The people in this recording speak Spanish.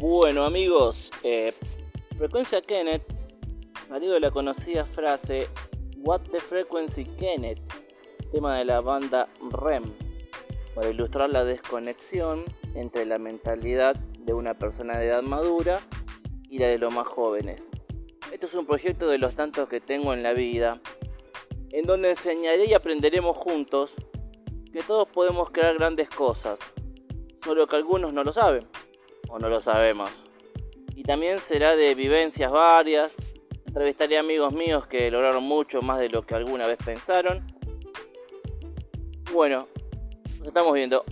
Bueno amigos, eh, Frecuencia Kenneth salió de la conocida frase What the Frequency Kenneth, tema de la banda REM, para ilustrar la desconexión entre la mentalidad de una persona de edad madura y la de los más jóvenes. Esto es un proyecto de los tantos que tengo en la vida, en donde enseñaré y aprenderemos juntos que todos podemos crear grandes cosas, solo que algunos no lo saben o no lo sabemos. Y también será de vivencias varias, entrevistaré amigos míos que lograron mucho más de lo que alguna vez pensaron. Bueno, nos estamos viendo.